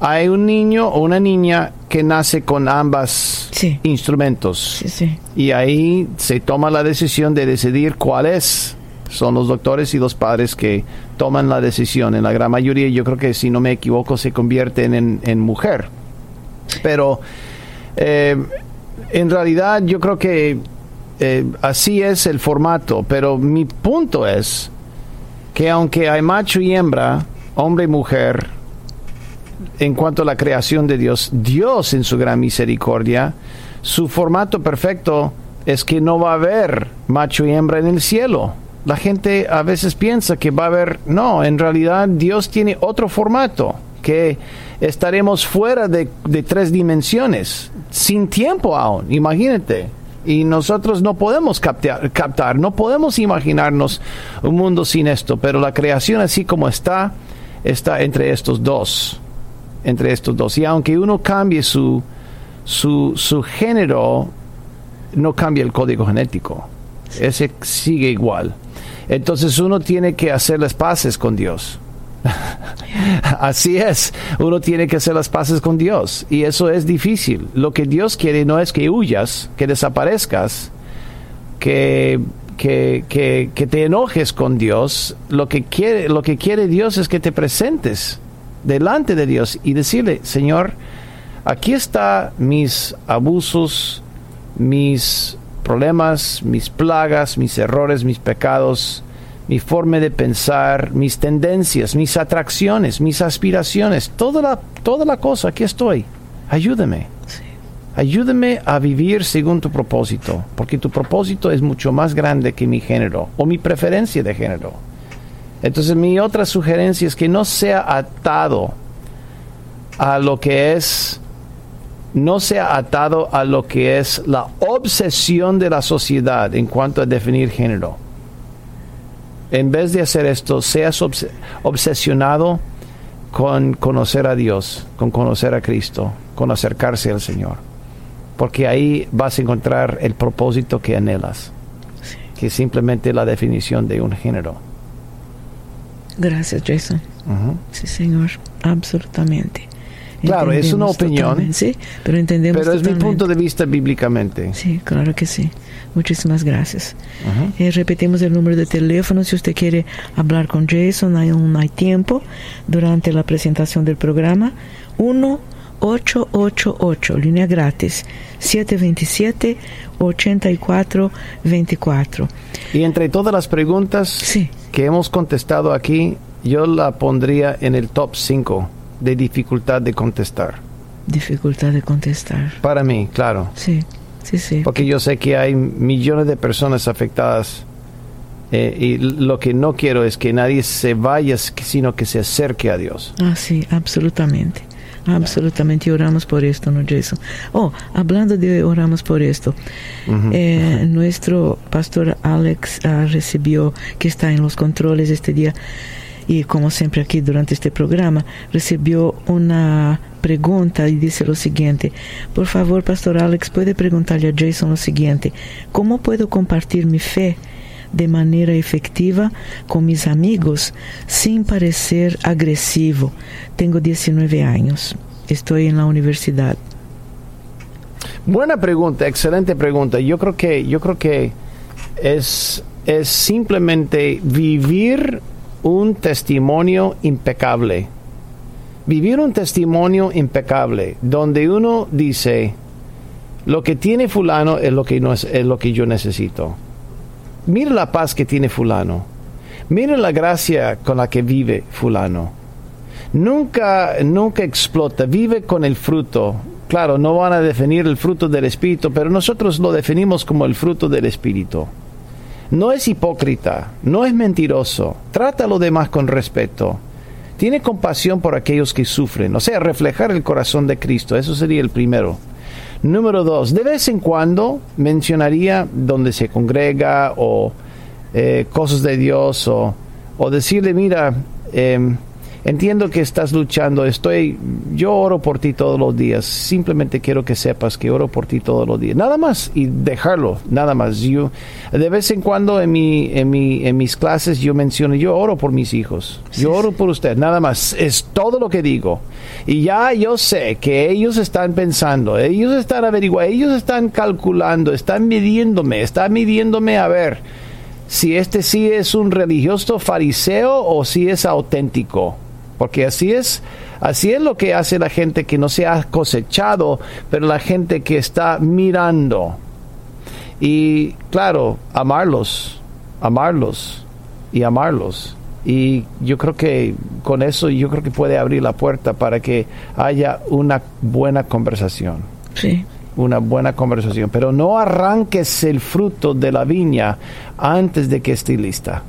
hay un niño o una niña que nace con ambas sí. instrumentos. Sí, sí. Y ahí se toma la decisión de decidir cuál es. Son los doctores y los padres que toman la decisión. En la gran mayoría, yo creo que si no me equivoco, se convierten en, en mujer. Pero eh, en realidad yo creo que eh, así es el formato. Pero mi punto es que aunque hay macho y hembra, hombre y mujer, en cuanto a la creación de Dios, Dios en su gran misericordia, su formato perfecto es que no va a haber macho y hembra en el cielo. La gente a veces piensa que va a haber, no, en realidad Dios tiene otro formato, que estaremos fuera de, de tres dimensiones, sin tiempo aún, imagínate. Y nosotros no podemos captar, captar, no podemos imaginarnos un mundo sin esto, pero la creación así como está, está entre estos dos entre estos dos. Y aunque uno cambie su, su, su género, no cambia el código genético. Ese sigue igual. Entonces uno tiene que hacer las paces con Dios. Así es, uno tiene que hacer las paces con Dios y eso es difícil. Lo que Dios quiere no es que huyas, que desaparezcas, que, que, que, te enojes con Dios. Lo que, quiere, lo que quiere Dios es que te presentes delante de Dios y decirle, Señor, aquí está mis abusos, mis problemas, mis plagas, mis errores, mis pecados, mi forma de pensar, mis tendencias, mis atracciones, mis aspiraciones, toda la, toda la cosa, aquí estoy. Ayúdame. Sí. Ayúdame a vivir según tu propósito, porque tu propósito es mucho más grande que mi género o mi preferencia de género. Entonces mi otra sugerencia es que no sea atado a lo que es, no sea atado a lo que es la obsesión de la sociedad en cuanto a definir género. En vez de hacer esto, seas obsesionado con conocer a Dios, con conocer a Cristo, con acercarse al Señor. Porque ahí vas a encontrar el propósito que anhelas, que es simplemente la definición de un género. Gracias, Jason. Sí, Señor, absolutamente. Claro, es una opinión. Sí, pero entendemos. Pero es mi punto de vista bíblicamente. Sí, claro que sí. Muchísimas gracias. Eh, repetimos el número de teléfono si usted quiere hablar con Jason, hay, un, hay tiempo durante la presentación del programa. 1 888, línea gratis, 727-8424. Y entre todas las preguntas que hemos contestado aquí, yo la pondría en el top 5 de dificultad de contestar. Dificultad de contestar. Para mí, claro. Sí, sí, sí. Porque yo sé que hay millones de personas afectadas eh, y lo que no quiero es que nadie se vaya, sino que se acerque a Dios. Ah, sí, absolutamente. Absolutamente, oramos por esto, ¿no, Jason? Oh, hablando de oramos por esto, eh, nuestro pastor Alex uh, recibió, que está en los controles este día, y como siempre aquí durante este programa, recibió una pregunta y dice lo siguiente, por favor, pastor Alex, puede preguntarle a Jason lo siguiente, ¿cómo puedo compartir mi fe? de manera efectiva con mis amigos sin parecer agresivo. Tengo 19 años, estoy en la universidad. Buena pregunta, excelente pregunta. Yo creo que, yo creo que es, es simplemente vivir un testimonio impecable. Vivir un testimonio impecable, donde uno dice, lo que tiene fulano es lo que, es lo que yo necesito Mira la paz que tiene fulano. Mira la gracia con la que vive fulano. Nunca, nunca explota, vive con el fruto. Claro, no van a definir el fruto del Espíritu, pero nosotros lo definimos como el fruto del Espíritu. No es hipócrita, no es mentiroso, trata a los demás con respeto. Tiene compasión por aquellos que sufren, o sea, reflejar el corazón de Cristo, eso sería el primero. Número dos, de vez en cuando mencionaría donde se congrega o eh, cosas de Dios o, o decirle, mira, eh, Entiendo que estás luchando, estoy, yo oro por ti todos los días, simplemente quiero que sepas que oro por ti todos los días, nada más y dejarlo, nada más. Yo de vez en cuando en mi, en mi, en mis clases yo menciono, yo oro por mis hijos, yo oro por usted, nada más, es todo lo que digo. Y ya yo sé que ellos están pensando, ellos están averiguando, ellos están calculando, están midiéndome, están midiéndome a ver si este sí es un religioso fariseo o si es auténtico porque así es, así es lo que hace la gente que no se ha cosechado, pero la gente que está mirando. Y claro, amarlos, amarlos y amarlos. Y yo creo que con eso yo creo que puede abrir la puerta para que haya una buena conversación. Sí. Una buena conversación. Pero no arranques el fruto de la viña antes de que esté lista.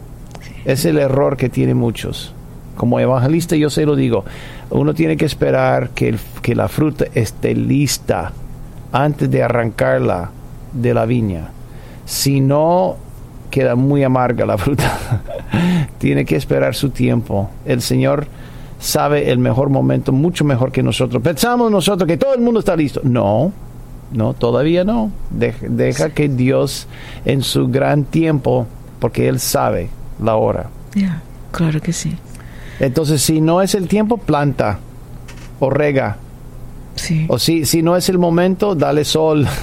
Es el error que tienen muchos como evangelista yo se lo digo, uno tiene que esperar que, que la fruta esté lista antes de arrancarla de la viña. Si no, queda muy amarga la fruta. tiene que esperar su tiempo. El Señor sabe el mejor momento, mucho mejor que nosotros. Pensamos nosotros que todo el mundo está listo. No, no, todavía no. Deja, que Dios en su gran tiempo, porque Él sabe la hora. Ya, claro que sí. Entonces, si no es el tiempo, planta o rega. Sí. O si, si no es el momento, dale sol.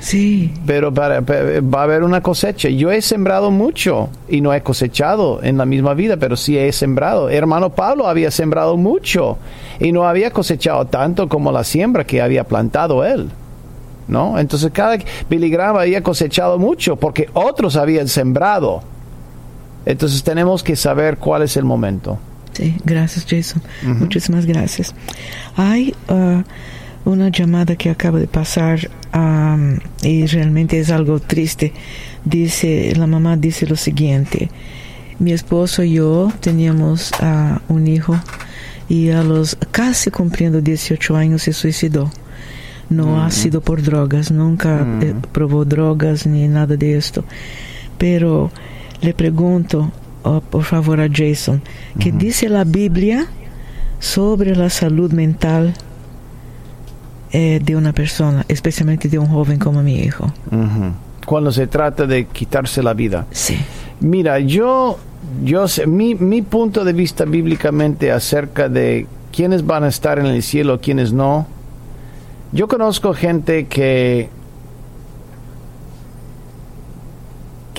Sí. Pero para, va a haber una cosecha. Yo he sembrado mucho y no he cosechado en la misma vida, pero sí he sembrado. Hermano Pablo había sembrado mucho y no había cosechado tanto como la siembra que había plantado él. ¿No? Entonces cada Billy Graham había cosechado mucho porque otros habían sembrado. Entonces tenemos que saber cuál es el momento. Sí, gracias Jason. Muchísimas gracias. Hay uh, una llamada que acaba de pasar um, y realmente es algo triste. Dice, la mamá dice lo siguiente. Mi esposo y yo teníamos uh, un hijo y a los casi cumpliendo 18 años se suicidó. No ha sido por drogas, nunca eh, probó drogas ni nada de esto. Pero le pregunto, oh, por favor, a Jason, ¿qué dice la Biblia sobre la salud mental eh, de una persona, especialmente de un joven como mi hijo? Cuando se trata de quitarse la vida. Sí. Mira, yo, yo sé, mi, mi punto de vista bíblicamente acerca de quiénes van a estar en el cielo, quiénes no. Yo conozco gente que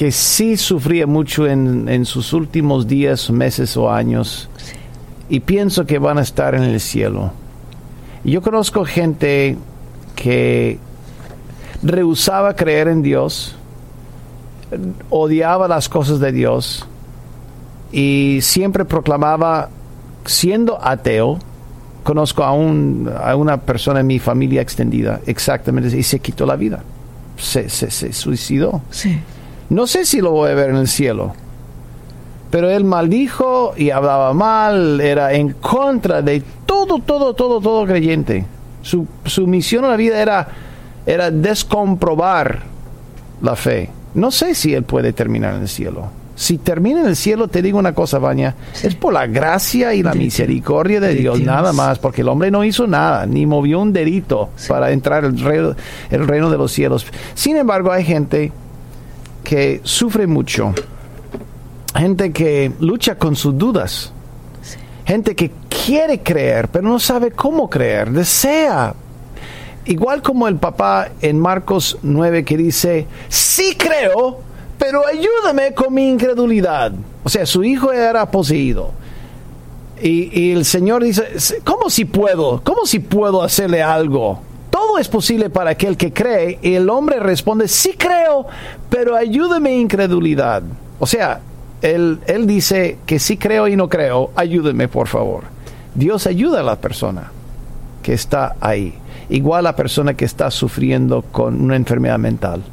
que sí sufría mucho en, en sus últimos días, meses o años y pienso que van a estar en el cielo. Yo conozco gente que rehusaba creer en Dios, odiaba las cosas de Dios y siempre proclamaba, siendo ateo, conozco a, un, a una persona en mi familia extendida, exactamente, y se quitó la vida. Se, se, se suicidó. Sí. No sé si lo voy a ver en el cielo. Pero él maldijo y hablaba mal, era en contra de todo, todo, todo, todo creyente. Su, su misión en la vida era, era descomprobar la fe. No sé si él puede terminar en el cielo. Si termina en el cielo, te digo una cosa, Baña, es por la gracia y la De misericordia de, de Dios, Dios. nada más, porque el hombre no hizo nada, ni movió un dedito para entrar el reino, el reino de los cielos. Sin embargo, hay gente que sufre mucho, gente que lucha con sus dudas, gente que quiere creer, pero no sabe cómo creer, desea. Igual como el papá en Marcos 9 que dice, sí creo, pero ayúdame con mi incredulidad. O sea, su hijo era poseído. Y, y el Señor dice, ¿cómo si puedo? ¿Cómo si puedo hacerle algo? Todo es posible para aquel que cree. Y el hombre responde, sí creo, pero ayúdame incredulidad. O sea, él, él dice que sí creo y no creo, ayúdeme por favor. Dios ayuda a la persona que está ahí. Igual la persona que está sufriendo con una enfermedad mental.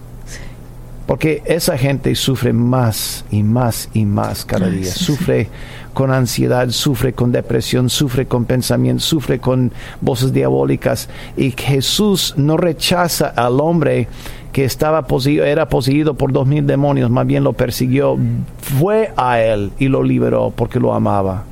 Porque esa gente sufre más y más y más cada día. sufre con ansiedad, sufre con depresión, sufre con pensamientos, sufre con voces diabólicas. Y Jesús no rechaza al hombre que estaba poseído, era poseído por dos mil demonios, más bien lo persiguió, fue a él y lo liberó porque lo amaba.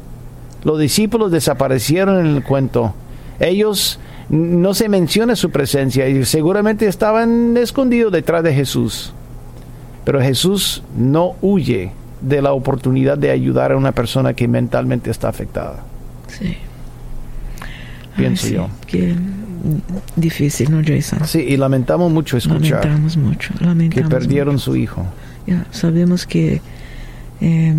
Los discípulos desaparecieron en el cuento. Ellos no se menciona su presencia y seguramente estaban escondidos detrás de Jesús. Pero Jesús no huye de la oportunidad de ayudar a una persona que mentalmente está afectada. Sí. Pienso Ay, sí, yo. Mm, difícil, ¿no, Jason? Sí, y lamentamos mucho escuchar Lamentamos mucho. que Lamentamos perdieron mucho. su hijo. Ya, sabemos que eh,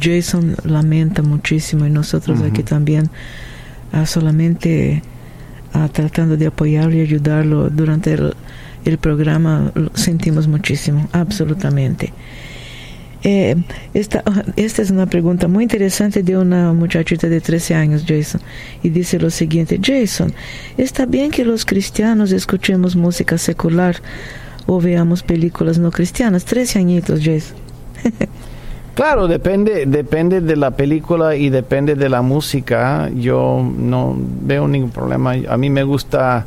Jason lamenta muchísimo y nosotros aquí también ah, solamente ah, tratando de apoyarlo y ayudarlo durante el, el programa lo sentimos muchísimo, absolutamente. Eh, esta, es una pregunta muy interesante de una muchachita de 13 años, Jason, y dice lo siguiente, Jason, ¿está bien que los cristianos escuchemos música secular o veamos películas no cristianas? 13 añitos, Jason. Claro, depende, depende de la película y depende de la música. Yo no veo ningún problema. A mí me gusta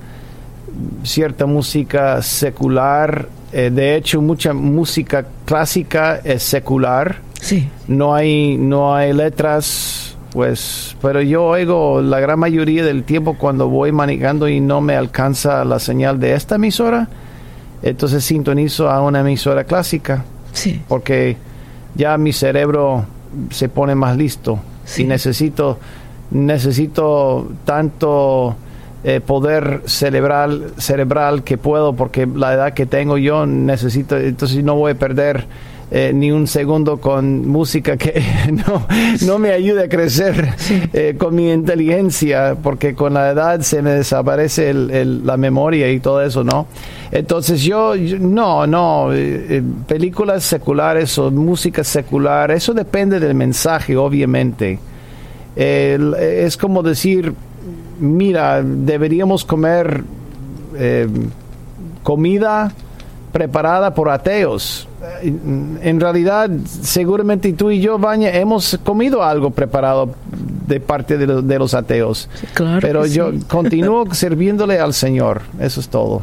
cierta música secular. Eh, de hecho, mucha música clásica es secular. Sí, No hay, no hay letras, pues, pero yo oigo la gran mayoría del tiempo cuando voy manejando y no me alcanza la señal de esta emisora, entonces sintonizo a una emisora clásica sí, porque ya mi cerebro se pone más listo Sí. y necesito necesito tanto eh, poder cerebral cerebral que puedo porque la edad que tengo yo necesito entonces no voy a perder eh, ni un segundo con música que no, no me ayude a crecer Sí. eh, con mi inteligencia, porque con la edad se me desaparece el- el- la memoria y todo eso, ¿no? Entonces yo, yo- no, no, eh, películas seculares o música secular, eso depende del mensaje, obviamente. Es como decir, mira, deberíamos comer eh, comida preparada por ateos. Eh, En realidad, seguramente tú y yo, Baña, hemos comido algo preparado de parte de, de los ateos. claro Pero yo sí. continúo sirviéndole al Señor. Eso es todo.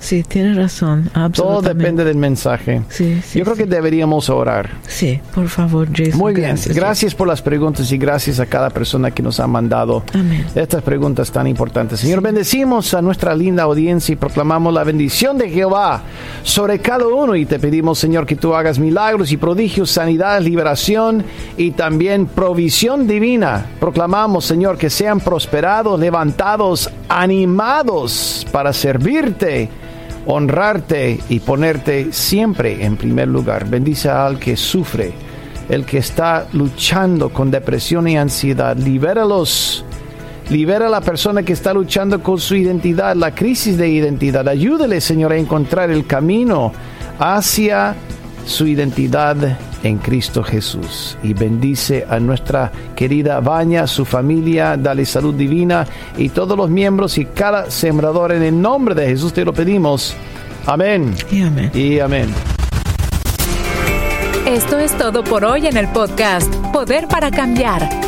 Sí, tiene razón. Todo Absolutamente. depende del mensaje. Sí, sí, yo creo sí. que deberíamos orar. Sí, por favor, Jason. Muy bien, gracias. Gracias. por las preguntas y gracias a cada persona que nos ha mandado Amén. estas preguntas tan importantes. Señor, bendecimos a nuestra linda audiencia y proclamamos la bendición de Jehová sobre cada uno y te pedimos, Señor, que tú hagas milagros y prodigios, sanidad, liberación y también provisión divina. Proclamamos, Señor, que sean prosperados, levantados, animados para servirte honrarte y ponerte siempre en primer lugar. Bendice al que sufre, el que está luchando con depresión y ansiedad. Libéralos. Libera a la persona que está luchando con su identidad, la crisis de identidad. Ayúdele, Señor, a encontrar el camino hacia su identidad en Cristo Jesús. Y bendice a nuestra querida Baña, su familia, dale salud divina y todos los miembros y cada sembrador en el nombre de Jesús te lo pedimos. Amén. Y amén. Y amén. Esto es todo por hoy en el podcast Poder para Cambiar.